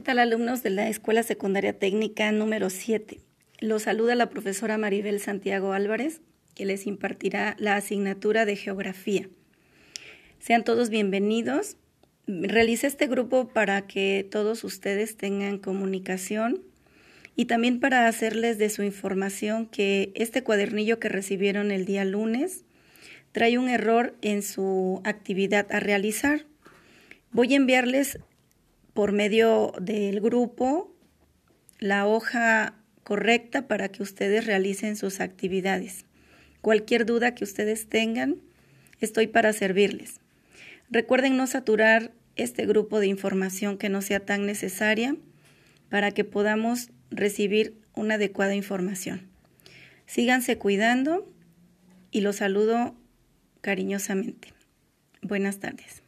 ¿Qué tal alumnos de la Escuela Secundaria Técnica número 7? Los saluda la profesora Maribel Santiago Álvarez, que les impartirá la asignatura de Geografía. Sean todos bienvenidos. Realicé este grupo para que todos ustedes tengan comunicación y también para hacerles de su información que este cuadernillo que recibieron el día lunes trae un error en su actividad a realizar. Voy a enviarles por medio del grupo la hoja correcta para que ustedes realicen sus actividades. Cualquier duda que ustedes tengan, estoy para servirles. Recuerden no saturar este grupo de información que no sea tan necesaria para que podamos recibir una adecuada información. Síganse cuidando y los saludo cariñosamente. Buenas tardes.